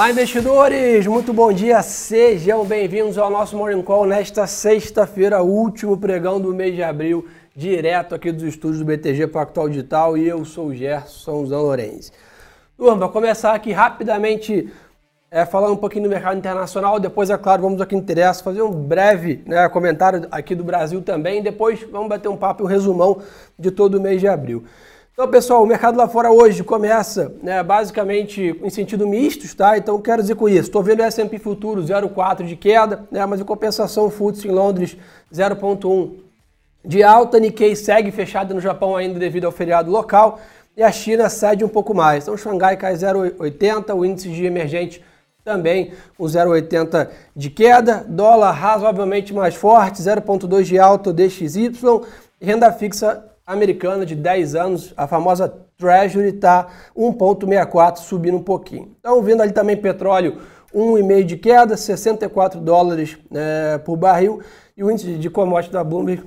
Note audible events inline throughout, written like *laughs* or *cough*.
Olá, investidores! Muito bom dia, sejam bem-vindos ao nosso Morning Call nesta sexta-feira, último pregão do mês de abril, direto aqui dos estúdios do BTG Pactual Digital e eu sou o Gerson Zan Lorenzi. Turma, para começar aqui rapidamente é, falando um pouquinho do mercado internacional, depois, é claro, vamos ao que interessa, fazer um breve né, comentário aqui do Brasil também, depois vamos bater um papo e um resumão de todo o mês de abril. Então, pessoal, o mercado lá fora hoje começa né, basicamente em sentido misto, tá? Então, quero dizer com isso, estou vendo o S&P Futuro 0,4 de queda, né, mas em compensação o FTSE em Londres 0,1 de alta, Nikkei segue fechado no Japão ainda devido ao feriado local e a China cede um pouco mais. Então, o Xangai cai 0,80, o índice de emergente também o 0,80 de queda, dólar razoavelmente mais forte, 0,2 de alta, DXY, renda fixa americana de 10 anos, a famosa Treasury está 1,64, subindo um pouquinho. Então, vendo ali também petróleo, 1,5 de queda, 64 dólares é, por barril, e o índice de commodity da Bloomberg,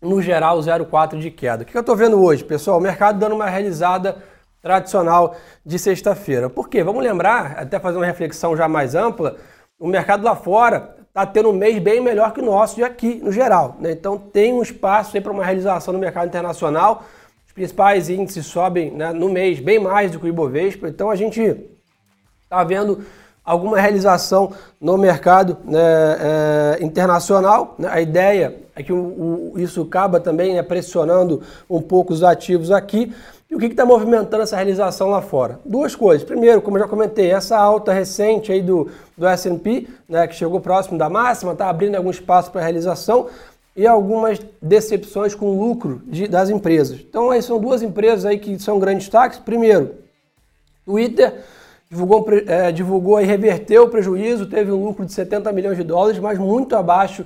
no geral, 0,4 de queda. O que eu estou vendo hoje, pessoal? O mercado dando uma realizada tradicional de sexta-feira. Por quê? Vamos lembrar, até fazer uma reflexão já mais ampla, o mercado lá fora está tendo um mês bem melhor que o nosso de aqui, no geral. Né? Então tem um espaço para uma realização no mercado internacional. Os principais índices sobem né, no mês bem mais do que o Ibovespa. Então a gente está vendo alguma realização no mercado né, é, internacional. Né? A ideia é que o, o, isso acaba também né, pressionando um pouco os ativos aqui. E o que está movimentando essa realização lá fora? Duas coisas. Primeiro, como eu já comentei, essa alta recente aí do, do S&P, né, que chegou próximo da máxima, está abrindo algum espaço para realização e algumas decepções com o lucro de, das empresas. Então, aí são duas empresas aí que são grandes destaques. Primeiro, Twitter divulgou, é, divulgou e reverteu o prejuízo, teve um lucro de 70 milhões de dólares, mas muito abaixo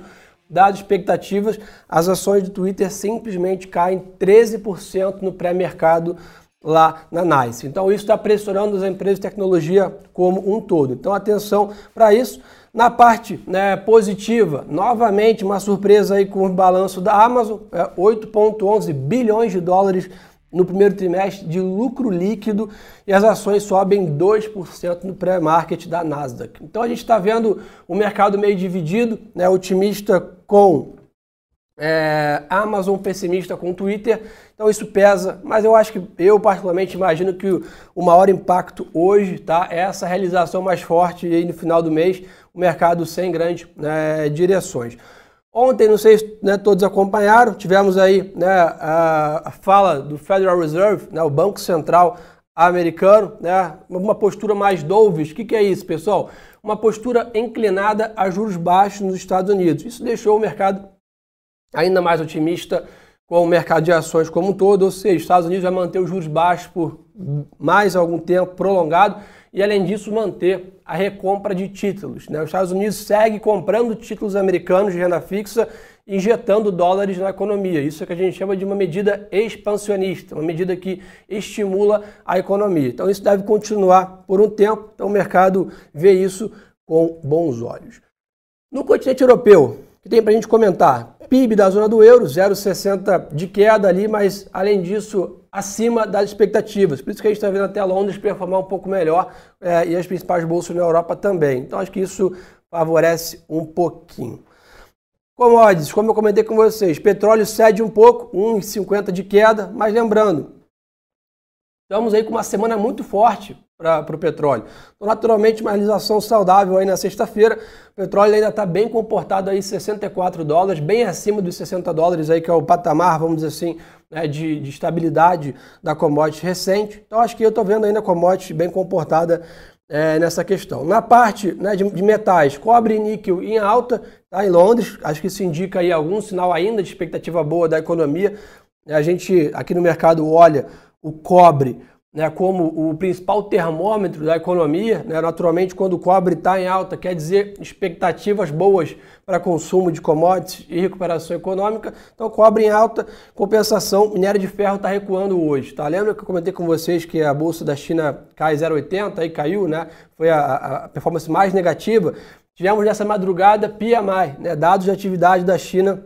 Dadas expectativas, as ações do Twitter simplesmente caem 13% no pré-mercado lá na NICE. Então isso está pressionando as empresas de tecnologia como um todo. Então atenção para isso. Na parte né, positiva, novamente uma surpresa aí com o balanço da Amazon, é 8,11 bilhões de dólares no primeiro trimestre de lucro líquido e as ações sobem 2% no pré-market da Nasdaq. Então a gente está vendo o mercado meio dividido, né, otimista com é, Amazon, pessimista com Twitter. Então isso pesa, mas eu acho que eu particularmente imagino que o maior impacto hoje tá, é essa realização mais forte aí no final do mês, o mercado sem grandes né, direções. Ontem, não sei se né, todos acompanharam, tivemos aí né, a, a, fala do Federal Reserve, né, o Banco Central americano, né, uma postura mais dovish. O que, que é isso, pessoal? Uma postura inclinada a juros baixos nos Estados Unidos. Isso deixou o mercado ainda mais otimista com o mercado de ações como um todo, ou seja, os Estados Unidos vai manter os juros baixos por mais algum tempo prolongado e, além disso, manter a recompra de títulos. Né? Os Estados Unidos segue comprando títulos americanos de renda fixa, injetando dólares na economia. Isso é que a gente chama de uma medida expansionista, uma medida que estimula a economia. Então, isso deve continuar por um tempo. Então, o mercado vê isso com bons olhos. No continente europeu, que tem para a gente comentar? PIB da zona do euro, 0,60 de queda ali, mas além disso, acima das expectativas. Por isso que a gente está vendo até Londres performar um pouco melhor é, e as principais bolsas na Europa também. Então acho que isso favorece um pouquinho. Commodities, como eu comentei com vocês, petróleo cede um pouco, 1,50 de queda, mas lembrando, estamos aí com uma semana muito forte para o petróleo. Então, naturalmente, uma realização saudável aí na sexta-feira. O petróleo ainda está bem comportado aí, 64 dólares, bem acima dos 60 dólares aí, que é o patamar, vamos dizer assim, né, de, de, estabilidade da commodity recente. Então, acho que eu estou vendo ainda a commodity bem comportada é, nessa questão. Na parte né, de, de, metais, cobre e níquel em alta, tá, em Londres, acho que isso indica aí algum sinal ainda de expectativa boa da economia. A gente aqui no mercado olha o cobre né, como o principal termômetro da economia. Né, naturalmente, quando o cobre está em alta, quer dizer expectativas boas para consumo de commodities e recuperação econômica. Então, cobre em alta, compensação, minério de ferro está recuando hoje. Tá? Lembra que eu comentei com vocês que a bolsa da China cai 0,80 e caiu, né? Foi a, a, performance mais negativa. Tivemos nessa madrugada PMI, né, dados de atividade da China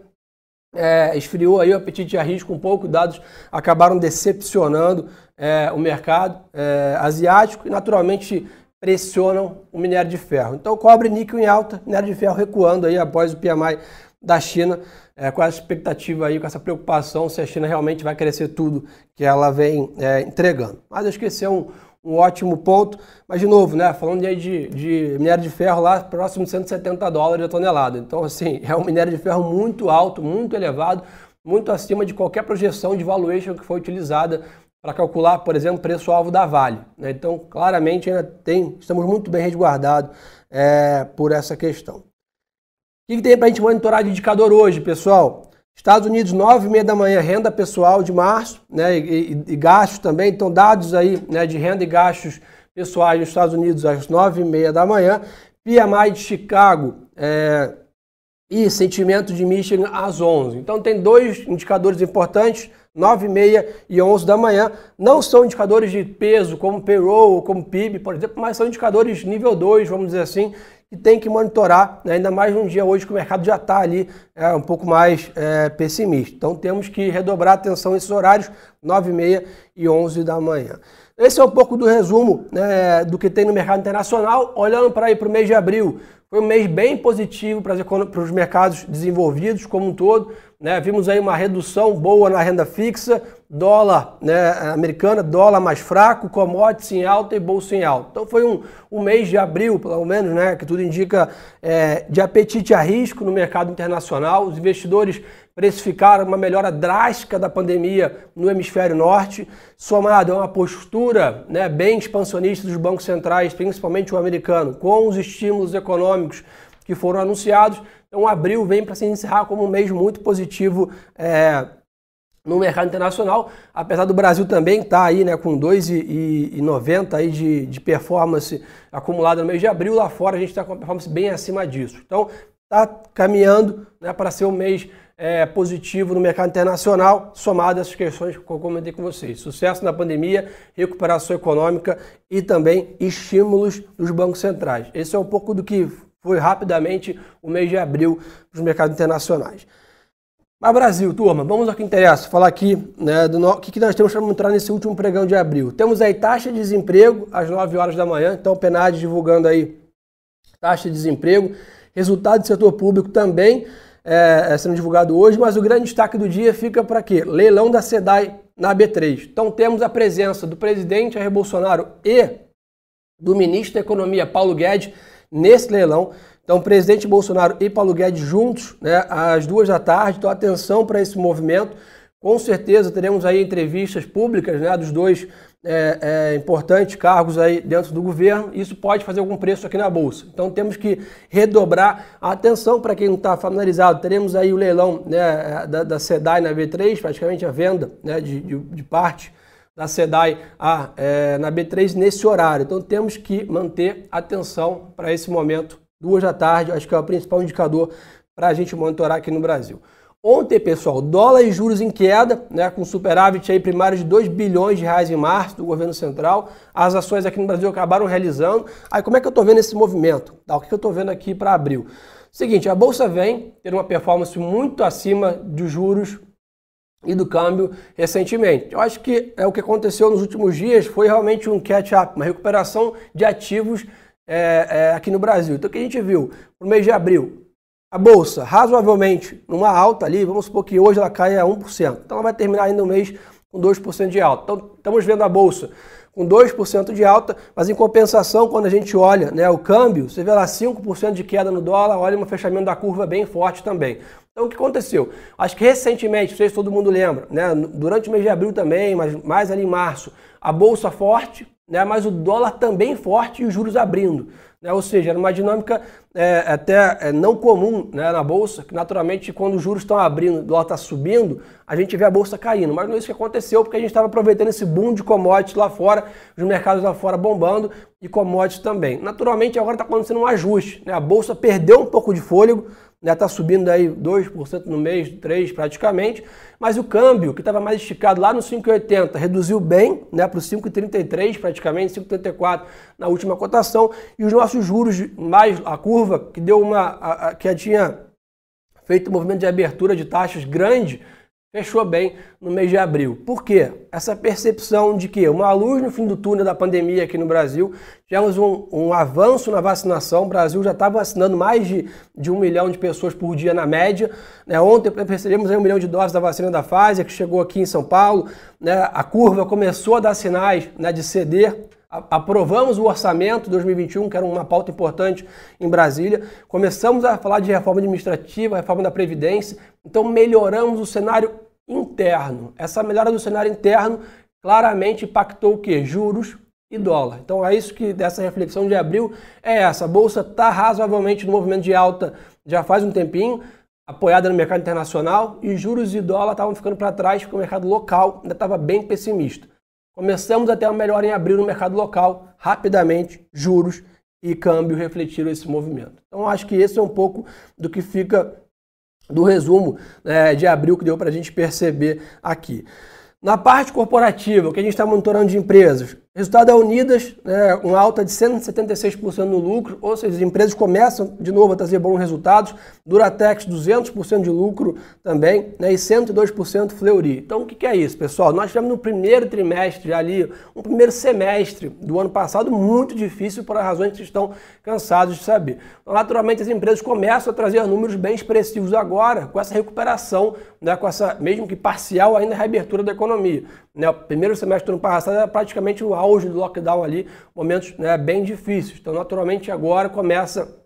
é, esfriou aí o apetite a risco um pouco, dados acabaram decepcionando é, o mercado é, asiático e naturalmente pressionam o minério de ferro. Então, cobre níquel em alta, minério de ferro recuando aí após o PMI da China, é, com essa expectativa aí, com essa preocupação se a China realmente vai crescer tudo que ela vem é, entregando. Mas esse é um, um ótimo ponto. Mas, de novo, né, falando de, de minério de ferro lá próximo de 170 dólares a tonelada. Então, assim, *laughs* é um minério de ferro muito alto, muito elevado, muito acima de qualquer projeção de valuation que foi utilizada para calcular, por exemplo, preço-alvo da Vale. Né? Então, claramente, ainda tem, estamos muito bem resguardados é, por essa questão. O que, que tem para a gente monitorar de indicador hoje, pessoal? Estados Unidos, 9 e meia da manhã, renda pessoal de março, né, e, e, e gastos também, então dados aí né, de renda e gastos pessoais nos Estados Unidos às 9 e meia da manhã, PMI de Chicago é, e sentimento de Michigan às 11. Então tem dois indicadores importantes, 9 e meia e 11 da manhã. Não são indicadores de peso como payroll, como PIB, por exemplo, mas são indicadores nível 2, vamos dizer assim, que tem que monitorar, né? ainda mais num dia hoje que o mercado já está ali é, um pouco mais é, pessimista. Então temos que redobrar a atenção nesses horários, 9 e meia e 11 da manhã. Esse é um pouco do resumo né, do que tem no mercado internacional. Olhando para o mês de abril, foi um mês bem positivo para, os mercados desenvolvidos como um todo. Né? Vimos aí uma redução boa na renda fixa, dólar né, americana, dólar mais fraco, commodities em alta e bolsa em alta. Então foi um, um mês de abril, pelo menos, né, que tudo indica é, de apetite a risco no mercado internacional. Os investidores precificaram uma melhora drástica da pandemia no hemisfério norte, somado a uma postura né, bem expansionista dos bancos centrais, principalmente o americano, com os estímulos econômicos que foram anunciados. Então, abril vem para se encerrar como um mês muito positivo é, no mercado internacional, apesar do Brasil também estar tá aí né, com 2,90 aí de, de performance acumulada no mês de abril, lá fora a gente está com uma performance bem acima disso. Então, está caminhando né, para ser um mês é, positivo no mercado internacional, somado a essas questões que eu comentei com vocês. Sucesso na pandemia, recuperação econômica e também estímulos dos bancos centrais. Esse é um pouco do que foi rapidamente o mês de abril para os mercados internacionais. Mas Brasil, turma, vamos ao que interessa, falar aqui né, do no... que, que nós temos para mostrar nesse último pregão de abril. Temos aí taxa de desemprego às 9 horas da manhã, então o PNAD divulgando aí taxa de desemprego, resultado do setor público também é, é, sendo divulgado hoje, mas o grande destaque do dia fica para quê? Leilão da SEDAI na B3. Então temos a presença do presidente Jair Bolsonaro e do ministro da Economia Paulo Guedes nesse leilão. Então, presidente Bolsonaro e Paulo Guedes juntos, né, às duas da tarde. Então, atenção para esse movimento. Com certeza teremos aí entrevistas públicas né, dos dois é, é, importantes cargos aí dentro do governo, isso pode fazer algum preço aqui na Bolsa. Então temos que redobrar a atenção para quem não está familiarizado. Teremos aí o leilão né, da, da SEDAI na B3, praticamente a venda né, de, de, de parte da SEDAI é, na B3 nesse horário. Então temos que manter atenção para esse momento, duas da tarde, acho que é o principal indicador para a gente monitorar aqui no Brasil. Ontem, pessoal, dólar e juros em queda, né, com superávit aí primário de 2 bilhões de reais em março do governo central. As ações aqui no Brasil acabaram realizando. Aí como é que eu estou vendo esse movimento? Tá, o que eu estou vendo aqui para abril? Seguinte, a bolsa vem ter uma performance muito acima dos juros e do câmbio recentemente. Eu acho que é o que aconteceu nos últimos dias foi realmente um catch-up, uma recuperação de ativos é, é, aqui no Brasil. Então o que a gente viu no mês de abril, a bolsa razoavelmente numa alta ali, vamos supor que hoje ela caia a 1%. Então ela vai terminar ainda o mês com 2% de alta. Então estamos vendo a bolsa com 2% de alta, mas em compensação, quando a gente olha né, o câmbio, você vê lá 5% de queda no dólar, olha um fechamento da curva bem forte também. Então o que aconteceu? Acho que recentemente, não sei se todo mundo lembra, né, durante o mês de abril também, mas mais ali em março, a bolsa forte, né, mas o dólar também forte e os juros abrindo. Né? Ou seja, era uma dinâmica é, até é, não comum né, na Bolsa, que naturalmente quando os juros estão abrindo, o dólar está subindo, a gente vê a Bolsa caindo. Mas não é isso que aconteceu, porque a gente estava aproveitando esse boom de commodities lá fora, os mercados lá fora bombando e commodities também. Naturalmente agora está acontecendo um ajuste. Né? A Bolsa perdeu um pouco de fôlego, está né, subindo aí 2% no mês, 3% praticamente, mas o câmbio, que estava mais esticado lá no 5,80, reduziu bem né, para o 5,33 praticamente, 5,34 na última cotação, e os nossos juros, mais a curva, que deu uma. A, a, que tinha feito um movimento de abertura de taxas grande, fechou bem no mês de abril. Por quê? Essa percepção de que uma luz no fim do túnel da pandemia aqui no Brasil, tivemos um, um avanço na vacinação, o Brasil já está vacinando mais de, de um milhão de pessoas por dia na média. Né? Ontem percebemos um milhão de doses da vacina da Pfizer, que chegou aqui em São Paulo. Né? A curva começou a dar sinais né, de ceder aprovamos o orçamento 2021, que era uma pauta importante em Brasília. Começamos a falar de reforma administrativa, reforma da Previdência. Então, melhoramos o cenário interno. Essa melhora do cenário interno claramente impactou o quê? Juros e dólar. Então, é isso que dessa reflexão de abril é essa. A Bolsa está razoavelmente no movimento de alta já faz um tempinho, apoiada no mercado internacional, e juros e dólar estavam ficando para trás, porque o mercado local ainda estava bem pessimista. Começamos a ter uma melhora em abril no mercado local, rapidamente, juros e câmbio refletiram esse movimento. Então, acho que esse é um pouco do que fica do resumo né, de abril que deu para a gente perceber aqui. Na parte corporativa, o que a gente está monitorando de empresas, Resultado da Unidas, né, uma alta de 176% no lucro, ou seja, as empresas começam de novo a trazer bons resultados. Duratex, 200% de lucro também, né, e 102% Fleury. Então, o que é isso, pessoal? Nós tivemos no primeiro trimestre ali, um primeiro semestre do ano passado muito difícil por razões que estão cansados de saber. Então, naturalmente, as empresas começam a trazer números bem expressivos agora, com essa recuperação, né, com essa, mesmo que parcial, ainda reabertura da economia. Né, o primeiro semestre do ano passado era praticamente o auge do lockdown ali, momentos né, bem difíceis. Então, naturalmente, agora começa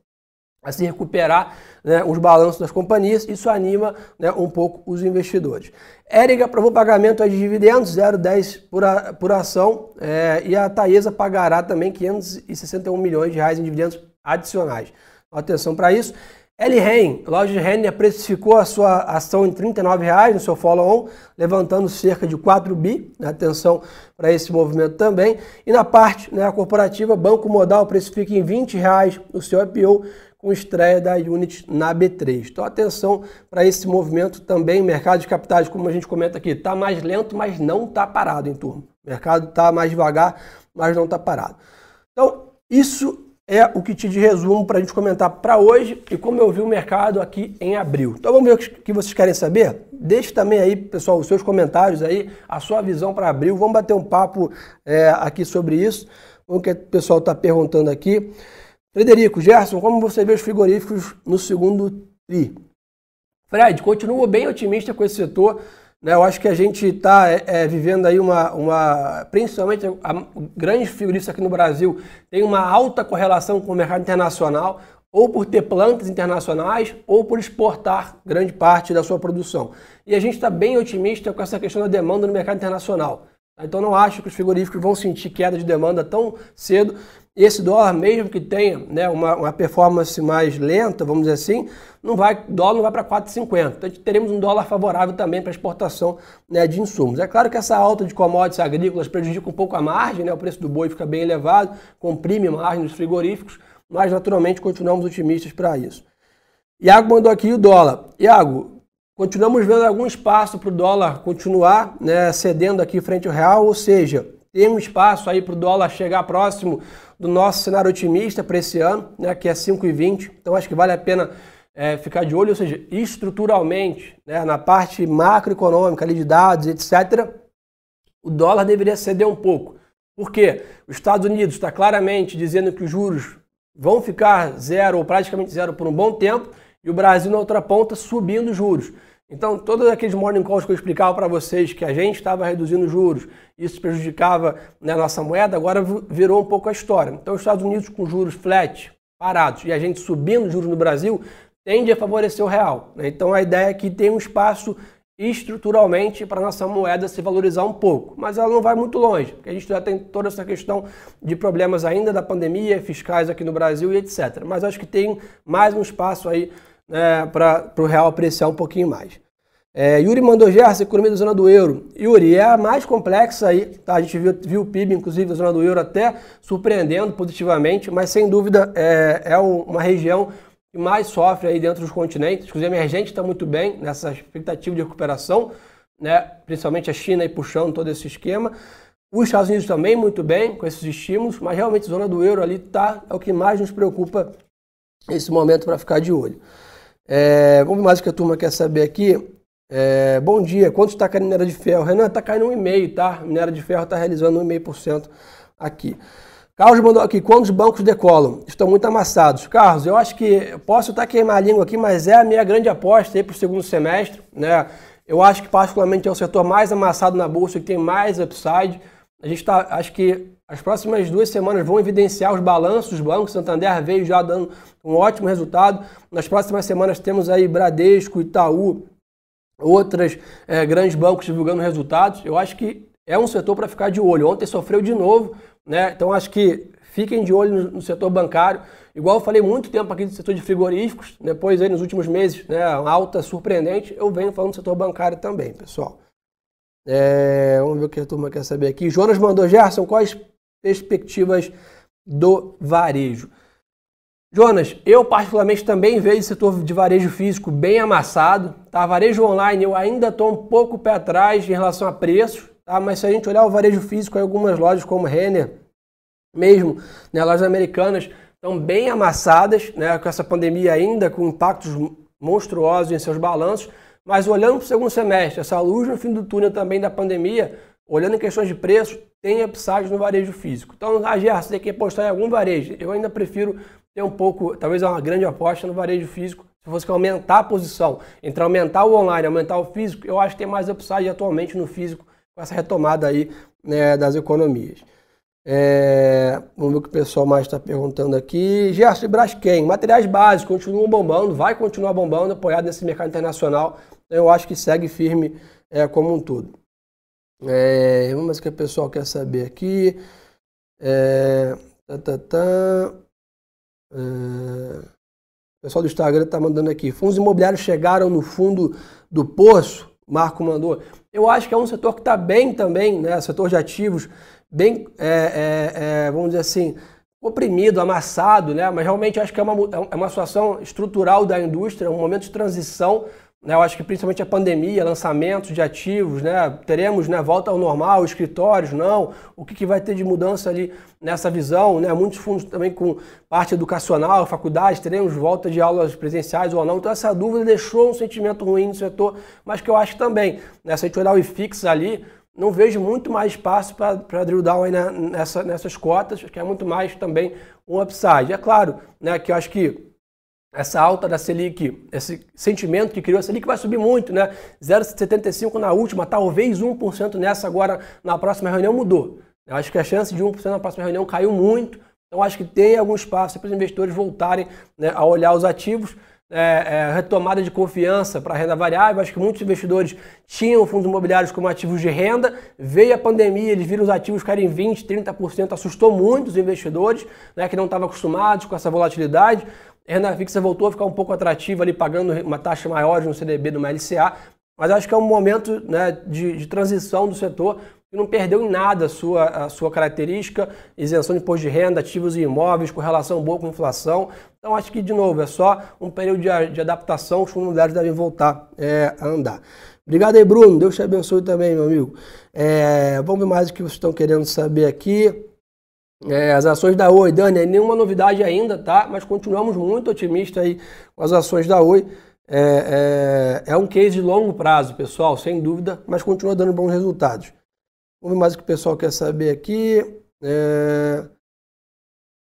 a se recuperar né, os balanços das companhias, isso anima né, um pouco os investidores. Érica aprovou pagamento de dividendos, 0,10 por, por ação, é, e a Taesa pagará também 561 milhões de reais em dividendos adicionais. Atenção para isso. L. Ren, loja de Renner precificou a sua ação em R$ 39,00 no seu follow-on, levantando cerca de 4 bi. Né, atenção para esse movimento também. E na parte né, corporativa, Banco Modal precifica em R$ 20,00 o seu IPO, com estreia da Unity na B3. Então, atenção para esse movimento também. Mercado de capitais, como a gente comenta aqui, está mais lento, mas não está parado em turma. O mercado está mais devagar, mas não está parado. Então, isso é o kit de resumo para a gente comentar para hoje e como eu vi o mercado aqui em abril. Então vamos ver o que vocês querem saber? Deixe também aí, pessoal, os seus comentários aí, a sua visão para abril. Vamos bater um papo é, aqui sobre isso. O que o pessoal está perguntando aqui. Frederico, Gerson, como você vê os frigoríficos no segundo TRI? Fred, continuo bem otimista com esse setor. Né, eu acho que a gente está é, é, vivendo aí uma, uma principalmente a, grandes frigoríficos aqui no Brasil tem uma alta correlação com o mercado internacional, ou por ter plantas internacionais, ou por exportar grande parte da sua produção. E a gente está bem otimista com essa questão da demanda no mercado internacional. Então não acho que os frigoríficos vão sentir queda de demanda tão cedo. Esse dólar, mesmo que tenha né, uma, uma performance mais lenta, vamos dizer assim, não vai, dólar não vai para 4,50. Então teremos um dólar favorável também para exportação né, de insumos. É claro que essa alta de commodities agrícolas prejudica um pouco a margem, né, o preço do boi fica bem elevado, comprime a margem dos frigoríficos, mas naturalmente continuamos otimistas para isso. Iago mandou aqui o dólar. Iago, Continuamos vendo algum espaço para o dólar continuar né, cedendo aqui frente ao real, ou seja, tem um espaço aí para o dólar chegar próximo do nosso cenário otimista para esse ano, né, que é 5,20. Então acho que vale a pena é, ficar de olho, ou seja, estruturalmente, né, na parte macroeconômica ali de dados, etc., o dólar deveria ceder um pouco. Por quê? Os Estados Unidos está claramente dizendo que os juros vão ficar zero ou praticamente zero por um bom tempo, e o Brasil na outra ponta subindo juros. Então, todos aqueles morning calls que eu explicava para vocês que a gente estava reduzindo juros, isso prejudicava né, a nossa moeda, agora virou um pouco a história. Então, os Estados Unidos com juros flat, parados, e a gente subindo juros no Brasil, tende a favorecer o real. Né? Então, a ideia é que tem um espaço estruturalmente para a nossa moeda se valorizar um pouco, mas ela não vai muito longe, porque a gente já tem toda essa questão de problemas ainda da pandemia, fiscais aqui no Brasil e etc. Mas acho que tem mais um espaço aí né, para o real apreciar um pouquinho mais. É, Yuri mandou Gerson, economia da zona do euro. Yuri, é a mais complexa aí, tá? A gente viu, viu o PIB, inclusive, da zona do euro até surpreendendo positivamente, mas sem dúvida é, é uma região que mais sofre aí dentro dos continentes. Inclusive, a emergente está muito bem nessa expectativa de recuperação, né? principalmente a China aí puxando todo esse esquema. Os Estados Unidos também muito bem com esses estímulos, mas realmente a zona do euro ali tá, é o que mais nos preocupa nesse momento para ficar de olho. É, vamos mais o que a turma quer saber aqui. É, bom dia, quanto está caindo minério de ferro? Renan, está caindo 1,5, tá? Minério de ferro está realizando 1,5% aqui. Carlos mandou aqui, quando os bancos decolam? Estão muito amassados. Carlos, eu acho que posso estar queimar a língua aqui, mas é a minha grande aposta aí para o segundo semestre. Né? Eu acho que particularmente é o setor mais amassado na Bolsa que tem mais upside. A gente está, acho que as próximas duas semanas vão evidenciar os balanços dos bancos. Santander veio já dando um ótimo resultado. Nas próximas semanas temos aí Bradesco, Itaú, outras é, grandes bancos divulgando resultados. Eu acho que é um setor para ficar de olho. Ontem sofreu de novo, né? Então acho que fiquem de olho no, no, setor bancário. Igual eu falei muito tempo aqui do setor de frigoríficos, depois aí nos últimos meses, né, alta surpreendente, eu venho falando do setor bancário também, pessoal. É, vamos ver o que a turma quer saber aqui. Jonas mandou, Gerson, quais perspectivas do varejo? Jonas, eu particularmente também vejo o setor de varejo físico bem amassado. Tá? Varejo online eu ainda estou um pouco pé atrás em relação a preços, tá? mas se a gente olhar o varejo físico, algumas lojas como Renner, mesmo, né, lojas americanas, estão bem amassadas, né, com essa pandemia ainda, com impactos monstruosos em seus balanços. Mas olhando para o segundo semestre, essa luz no fim do túnel também da pandemia, olhando em questões de preço, tem upside no varejo físico. Então, a Gerson tem que apostar em algum varejo. Eu ainda prefiro ter um pouco, talvez uma grande aposta no varejo físico. Se fosse que aumentar a posição, entre aumentar o online e aumentar o físico, eu acho que tem mais upside atualmente no físico com essa retomada aí né, das economias. É, vamos ver o que o pessoal mais está perguntando aqui. Gerson Braskem, materiais básicos continuam bombando, vai continuar bombando, apoiado nesse mercado internacional. Eu acho que segue firme é, como um todo. É, vamos ver o que o pessoal quer saber aqui. É, tá, tá, tá. É, o pessoal do Instagram está mandando aqui. Fundos imobiliários chegaram no fundo do poço. Marco mandou. Eu acho que é um setor que está bem também, né? Setor de ativos bem, é, é, é, vamos dizer assim, oprimido, amassado, né? Mas realmente acho que é uma, é uma situação estrutural da indústria, um momento de transição. Né? Eu acho que principalmente a pandemia, lançamentos de ativos, né? Teremos né, volta ao normal, escritórios, não. O que, que vai ter de mudança ali nessa visão? Né? Muitos fundos também com parte educacional, faculdades, teremos volta de aulas presenciais ou não. Então essa dúvida deixou um sentimento ruim no setor, mas que eu acho também, né? se a gente olhar o IFIX ali, não vejo muito mais espaço para drill down aí nessa, nessas cotas, que é muito mais também um upside. É claro né, que eu acho que essa alta da Selic, esse sentimento que criou a Selic vai subir muito, né? 0,75 na última, talvez 1% nessa agora na próxima reunião mudou. Eu acho que a chance de 1% na próxima reunião caiu muito. Então acho que tem algum espaço para os investidores voltarem né, a olhar os ativos é, é, retomada de confiança para renda variável. Acho que muitos investidores tinham fundos imobiliários como ativos de renda. Veio a pandemia, eles viram os ativos caírem 20%, 30%, assustou muito os investidores né, que não estavam acostumados com essa volatilidade. A renda fixa voltou a ficar um pouco atrativa ali, pagando uma taxa maior no CDB do LCA. Mas acho que é um momento né, de, de transição do setor que não perdeu em nada a sua, a sua característica, isenção de imposto de renda, ativos e imóveis, com relação boa com inflação. Então, acho que, de novo, é só um período de, de adaptação, os fundos devem voltar é, a andar. Obrigado aí, Bruno. Deus te abençoe também, meu amigo. É, vamos ver mais o que vocês estão querendo saber aqui. É, as ações da Oi, Dani, nenhuma novidade ainda, tá? Mas continuamos muito otimistas aí com as ações da Oi. É, é, é um case de longo prazo, pessoal, sem dúvida, mas continua dando bons resultados. Vamos mais o que o pessoal quer saber aqui. É...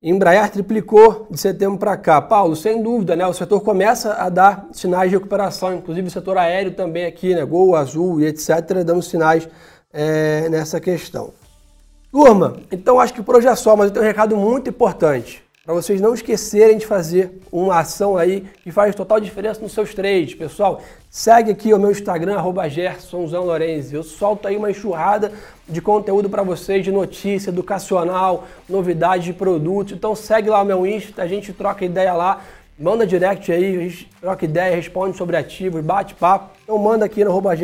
Embraer triplicou de setembro para cá. Paulo, sem dúvida, né? O setor começa a dar sinais de recuperação, inclusive o setor aéreo também aqui, né? Gol, Azul e etc., dando sinais é, nessa questão. Turma, então acho que por hoje é só, mas eu tenho um recado muito importante para vocês não esquecerem de fazer uma ação aí que faz total diferença nos seus trades. Pessoal, segue aqui o meu Instagram, arroba Eu solto aí uma enxurrada de conteúdo para vocês, de notícia, educacional, novidade de produtos. Então segue lá o meu Insta, a gente troca ideia lá. Manda direct aí, a gente troca ideia, responde sobre ativos, bate papo. Então manda aqui no arroba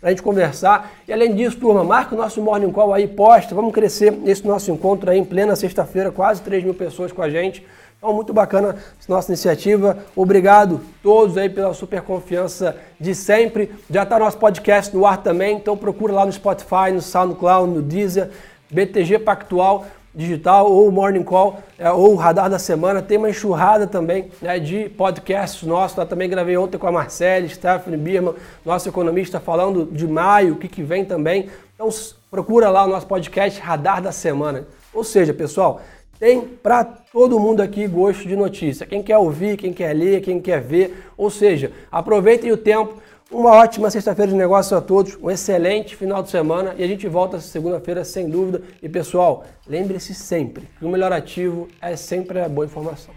para a gente conversar. E além disso, turma, marca o nosso Morning Call aí, posta, vamos crescer nesse nosso encontro aí em plena sexta-feira, quase 3 mil pessoas com a gente. Então, muito bacana essa nossa iniciativa. Obrigado a todos aí pela super confiança de sempre. Já está nosso podcast no ar também, então procura lá no Spotify, no SoundCloud, no Deezer, BTG Pactual. Digital, ou Morning Call, é, ou o Radar da Semana. Tem uma enxurrada também né, de podcasts nossos. Eu também gravei ontem com a Marcele, Stephanie Birman, nosso economista, falando de maio, o que, que vem também. Então procura lá o nosso podcast Radar da Semana. Ou seja, pessoal, tem para todo mundo aqui gosto de notícia. Quem quer ouvir, quem quer ler, quem quer ver. Ou seja, aproveitem o tempo. Uma ótima sexta-feira de negócio a todos, um excelente final de semana e a gente volta segunda-feira sem dúvida. E pessoal, lembre-se sempre que o melhor ativo é sempre a boa informação.